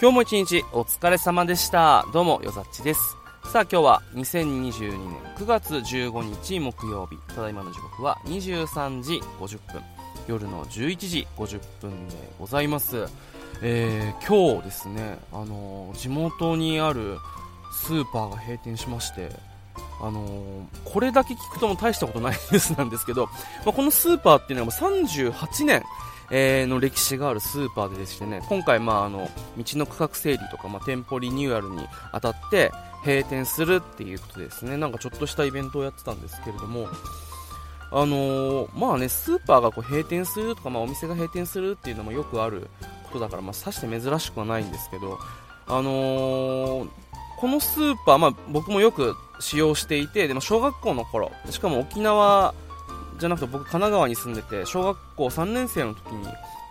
今日も一日お疲れ様でした。どうもよざっちです。さあ今日は2022年9月15日木曜日。ただいまの時刻は23時50分。夜の11時50分でございます。えー、今日ですね、あのー、地元にあるスーパーが閉店しましてあのー、これだけ聞くとも大したことないニュースなんですけど、まあ、このスーパーっていうのは38年、えー、の歴史があるスーパーででしてね今回、まあ、あの道の区画整理とか、まあ、店舗リニューアルにあたって閉店するっていうことですね。なんかちょっとしたイベントをやってたんですけれどもあのー、まあねスーパーがこう閉店するとか、まあ、お店が閉店するっていうのもよくあることだから、まあ、さして珍しくはないんですけどあのー、このスーパー、まあ、僕もよく使用していてでも小学校の頃しかも沖縄じゃなくて僕神奈川に住んでて小学校3年生の時に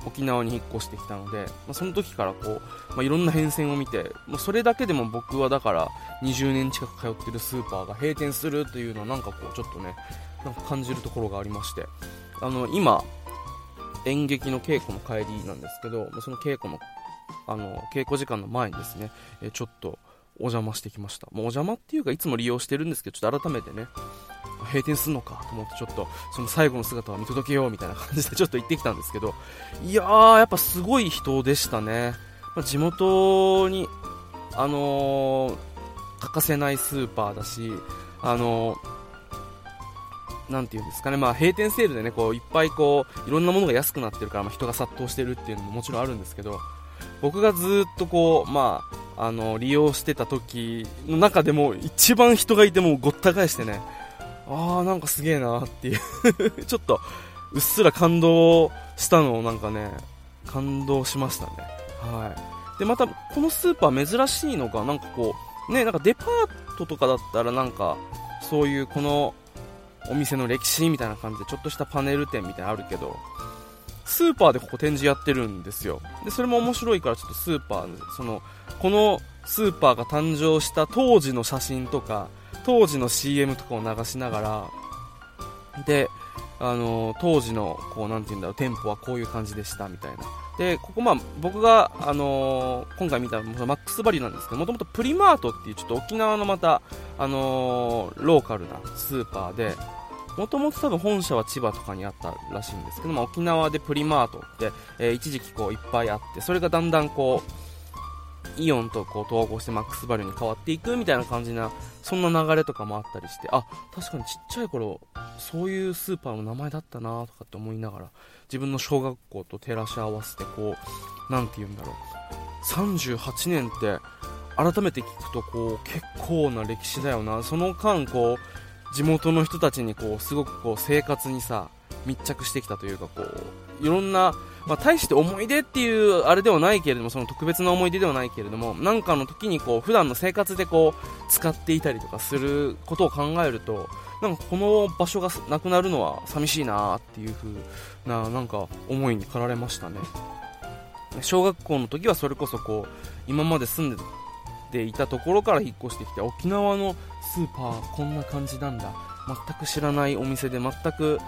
沖縄に引っ越してきたので、まあ、その時からこう、まあ、いろんな変遷を見てもうそれだけでも僕はだから20年近く通ってるスーパーが閉店するというのはなんかこうちょっとねなんか感じるところがありましてあの今演劇の稽古の帰りなんですけどその稽古のあの稽古時間の前にですねちょっとお邪魔してきました。もうお邪魔っていうかいつも利用してるんですけどちょっと改めてね閉店するのかと思ってちょっとその最後の姿を見届けようみたいな感じでちょっと行ってきたんですけど いやーやっぱすごい人でしたね、まあ、地元にあのー、欠かせないスーパーだしあのーなんていうんですかね、まあ、閉店セールでね、こう、いっぱいこう、いろんなものが安くなってるから、まあ、人が殺到してるっていうのももちろんあるんですけど、僕がずっとこう、まあ、あの、利用してた時の中でも、一番人がいてもごった返してね、ああ、なんかすげえなっていう ちょっと、うっすら感動したのをなんかね、感動しましたね。はい。で、また、このスーパー珍しいのが、なんかこう、ね、なんかデパートとかだったらなんか、そういうこのお店の歴史みたいな感じでちょっとしたパネル展みたいなのあるけどスーパーでここ展示やってるんですよでそれも面白いからちょっとスーパーそのこのスーパーが誕生した当時の写真とか当時の CM とかを流しながらであの当時のこうなんて言うんだろう店舗はこういう感じでしたみたいな。でここまあ僕が、あのー、今回見たマックスバリューなんですけどもともとプリマートっていうちょっと沖縄のまた、あのー、ローカルなスーパーでもともと多分本社は千葉とかにあったらしいんですけど、まあ、沖縄でプリマートって、えー、一時期こういっぱいあってそれがだんだんこうイオンとこう統合してマックスバリューに変わっていくみたいな感じなそんな流れとかもあったりしてあ確かにちっちゃい頃そういうスーパーの名前だったなとかって思いながら自分の小学校と照らし合わせてこう何て言うんだろう。38年って改めて聞くとこう結構な歴史だよな。その間こう地元の人たちにこうすごくこう生活にさ密着してきたというかこういろんなまあ、大して思い出っていうあれではないけれどもその特別な思い出ではないけれどもなんかの時にこう普段の生活でこう使っていたりとかすることを考えるとなんかこの場所がなくなるのは寂しいなっていう風ななんか思いに駆られましたね。小学校の時はそれこそこう今まで住んでいたところから引っ越してきて沖縄のスーパーこんな感じなんだ。全く知らないお店で全く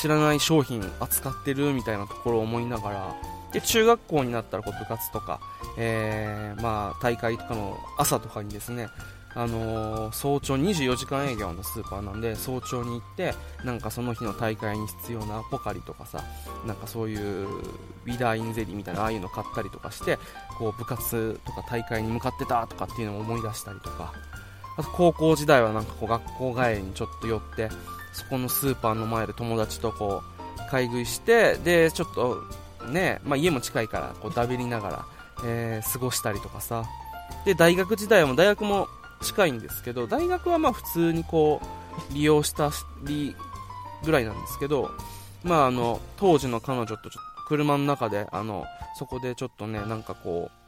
知らない商品扱ってるみたいなところを思いながらで中学校になったらこう部活とか、えー、まあ、大会とかの朝とかにですねあのー、早朝24時間営業のスーパーなんで早朝に行ってなんかその日の大会に必要なポカリとかさなんかそういうビダーインゼリーみたいなああいうの買ったりとかしてこう部活とか大会に向かってたとかっていうのを思い出したりとかあと高校時代はなんかこう学校帰りにちょっと寄ってそこのスーパーの前で友達とこう買い食いしてでちょっとね、まあ、家も近いからこうだべりながら、えー、過ごしたりとかさ。で大学時代も大学も近いんですけど大学はまあ普通にこう利用したりぐらいなんですけど、まあ、あの当時の彼女とちょっと車の中であのそこでちょっとねなんかこう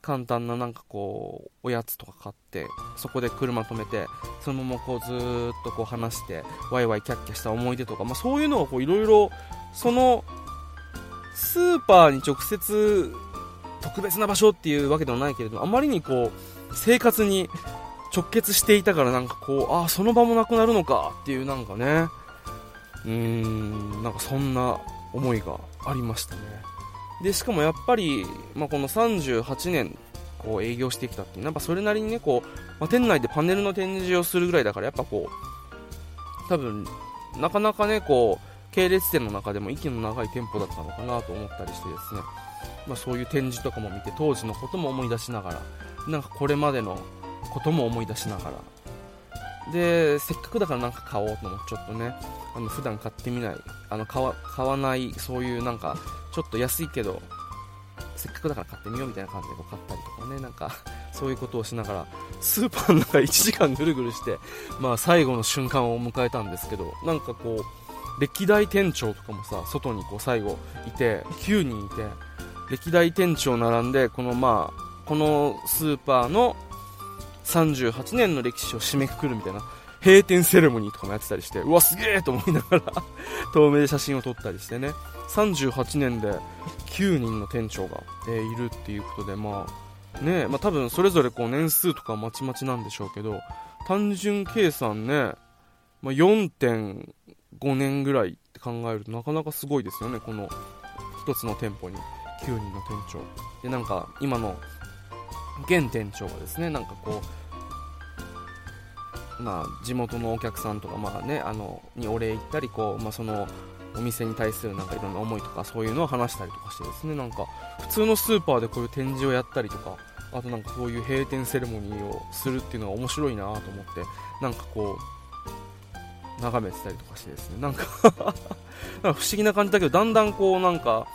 簡単ななんかこうおやつとか買ってそこで車止めてそのままこうずっとこう話してワイワイキャッキャした思い出とか、まあ、そういうのをいろいろそのスーパーに直接特別な場所っていうわけではないけれどあまりにこう生活に直結していたからなんかこうああその場もなくなるのかっていうなんかね。うーんなんかそんな思いがありましたね。でしかもやっぱり、まあ、この38年こう営業してきたっていうやっぱそれなりにねこう、まあ、店内でパネルの展示をするぐらいだからやっぱこう多分なかなかねこう系列店の中でも息の長い店舗だったのかなと思ったりしてですね、まあ、そういう展示とかも見て当時のことも思い出しながらなんかこれまでのことも思い出しながらでせっかくだからなんか買おうと思ってちょっとね。あの普段買ってみない。あの買わ買わないそういうなんかちょっと安いけどせっかくだから買ってみようみたいな感じでこう買ったりとかね。なんかそういうことをしながらスーパーの中1時間ぐるぐるして、まあ、最後の瞬間を迎えたんですけどなんかこう歴代店長とかもさ外にこう最後いて9人いて歴代店長並んでこのまあこのスーパーの38年の歴史を締めくくるみたいな閉店セレモニーとかもやってたりしてうわすげえと思いながら 透明で写真を撮ったりしてね。38年で9人の店長が、えー、いるっていうことでまあねまあ、多分それぞれこう年数とかまちまちなんでしょうけど単純計算ね、まあ、4.5年ぐらいって考えるとなかなかすごいですよねこの1つの店舗に。9人の店長。でなんか今の現店長がですねなんかこうまあ地元のお客さんとかまあねあのにお礼言ったりこうまあそのお店に対するなんかいろんな思いとかそういうのを話したりとかしてですねなんか普通のスーパーでこういう展示をやったりとかあとなんかそういう閉店セレモニーをするっていうのが面白いなと思ってなんかこう眺めてたりとかしてですね なんか不思議な感じだけどだんだんこうなんか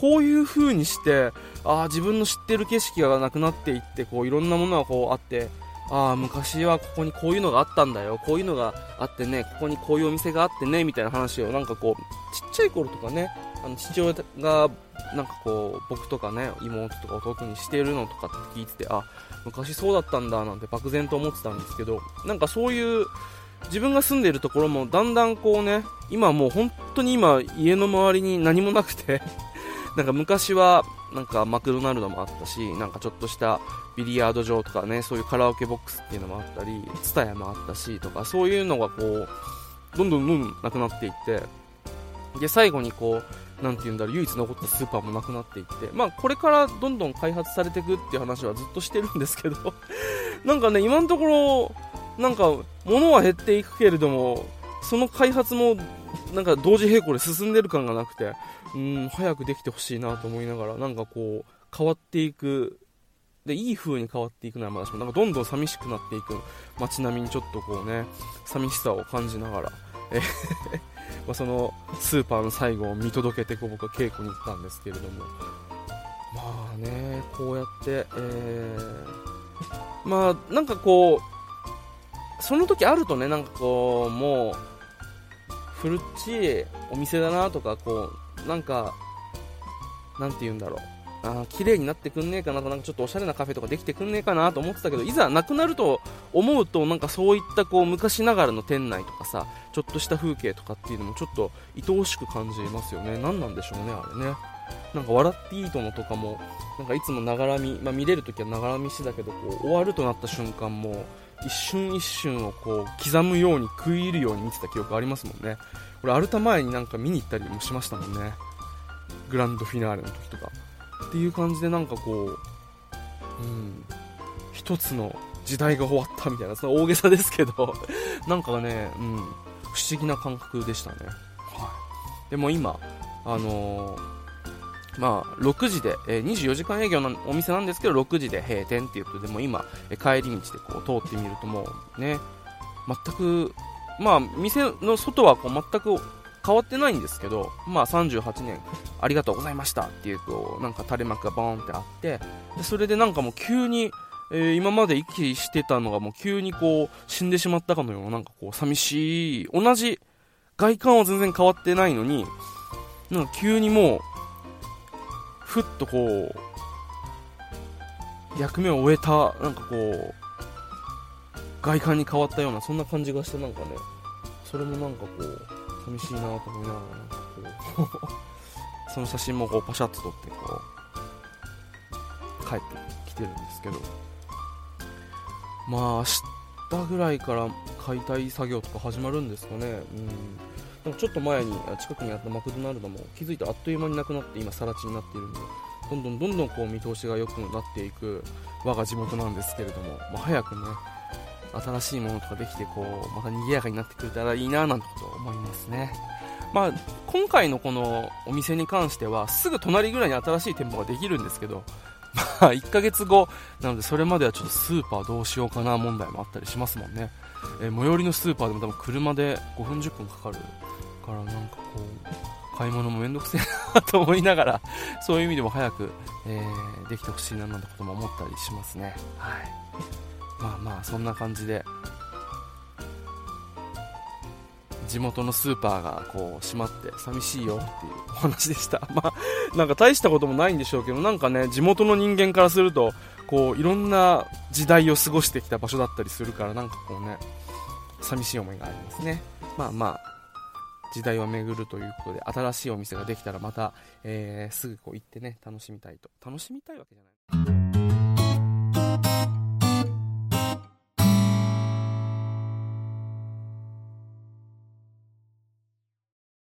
こういう風にしてあ自分の知ってる景色がなくなっていってこういろんなものがこうあってああ昔はここにこういうのがあったんだよこういうのがあってねここにこういうお店があってねみたいな話をなんかこうちっちゃい頃とかねあの父親がなんかこう僕とかね妹とか弟にしてるのとかって聞いててあ昔そうだったんだなんて漠然と思ってたんですけどなんかそういう自分が住んでいるところもだんだんこうね今もう本当に今家の周りに何もなくてなんか昔はなんかマクドナルドもあったしなんかちょっとしたビリヤード場とかねそういうカラオケボックスっていうのもあったりツタヤもあったしとかそういうのがこうどんどんどんどんなくなっていってで最後にこうなて言うんだろう唯一残ったスーパーもなくなっていってまあこれからどんどん開発されていくっていう話はずっとしてるんですけど なんかね今のところなんか物は減っていくけれどもその開発もなんか同時並行で進んでる感がなくてうん早くできてほしいなと思いながらなんかこう変わっていく。でいい風に変わっていくのはまだしもなんかどんどん寂しくなっていく。街並みにちょっとこうね寂しさを感じながら、え まそのスーパーの最後を見届けてこう僕は稽古に行ったんですけれども。まあねこうやって、えー、まあなんかこうその時あるとねなんかこうもう古っちいお店だなとかこうなんか、なんて言うんだろう。あ綺麗になってくんねえかなとなんかちょっとおしゃれなカフェとかできてくんねえかなと思ってたけどいざなくなると思うとなんかそういったこう昔ながらの店内とかさちょっとした風景とかっていうのもちょっと愛おしく感じますよね何なんでしょうねあれねなんか笑っていいとのとかもなんかいつもながらみ、まあ、見れるときはながら見しだけどこう終わるとなった瞬間も一瞬一瞬をこう刻むように食い入るように見てた記憶ありますもんね。俺アルタ前になんか見に行ったりもしましたもんね。グランドフィナーレの時とか。っていう感じでなんかこううん一つの時代が終わったみたいなその大げさですけど。なんかね、うん、不思議な感覚でしたね、はい、でも今あのー、まあ、6時で、えー、24時間営業のお店なんですけど6時で閉店っていうことでも今、えー、帰り道でこう通ってみるともうね全くまあ、店の外はこう全く変わってないんですけど、まあ、38年ありがとうございましたっていうこうなんか垂れ幕がボーンってあってでそれでなんかもう急に、えー、今まで息してたのがもう急にこう死んでしまったかのようななんかこう寂しい。同じ外観は全然変わってないのになんか急にもうふっとこう役目を終えたなんかこう外観に変わったようなそんな感じがしてなんかねそれもなんかこう寂しいなと思いながらこう その写真もこうパシャッと撮ってこう帰ってきてるんですけど。まあ明日ぐらいから解体作業とか始まるんですかね。うん。でもちょっと前に近くにあったマクドナルドも気づいてあっという間になくなって今更地になっているのでどんどんどんどんこう見通しが良くなっていく我が地元なんですけれども、まあ、早くね新しいものとかできてこうまた賑やかになってくれたらいいななんてこと思いますね。まあ、今回のこのお店に関してはすぐ隣ぐらいに新しい店舗ができるんですけど、まあ、1ヶ月後なのでそれまではちょっとスーパーどうしようかな問題もあったりしますもんね、えー、最寄りのスーパーでも多分車で5分10分かかるからなんかこう買い物もめんどくせえなと思いながら そういう意味でも早く、えー、できてほしいななんてことも思ったりしますねはいまあまあそんな感じで地元のスーパーがこう閉まって寂しいよっていう お話でした。まあ、なんか大したこともないんでしょうけど、なんかね、地元の人間からすると、こう、いろんな時代を過ごしてきた場所だったりするから、なんかこうね、寂しい思いがありますね。まあまあ、時代を巡るということで、新しいお店ができたらまた、えー、すぐこう行ってね、楽しみたいと。楽しみたいわけじゃない。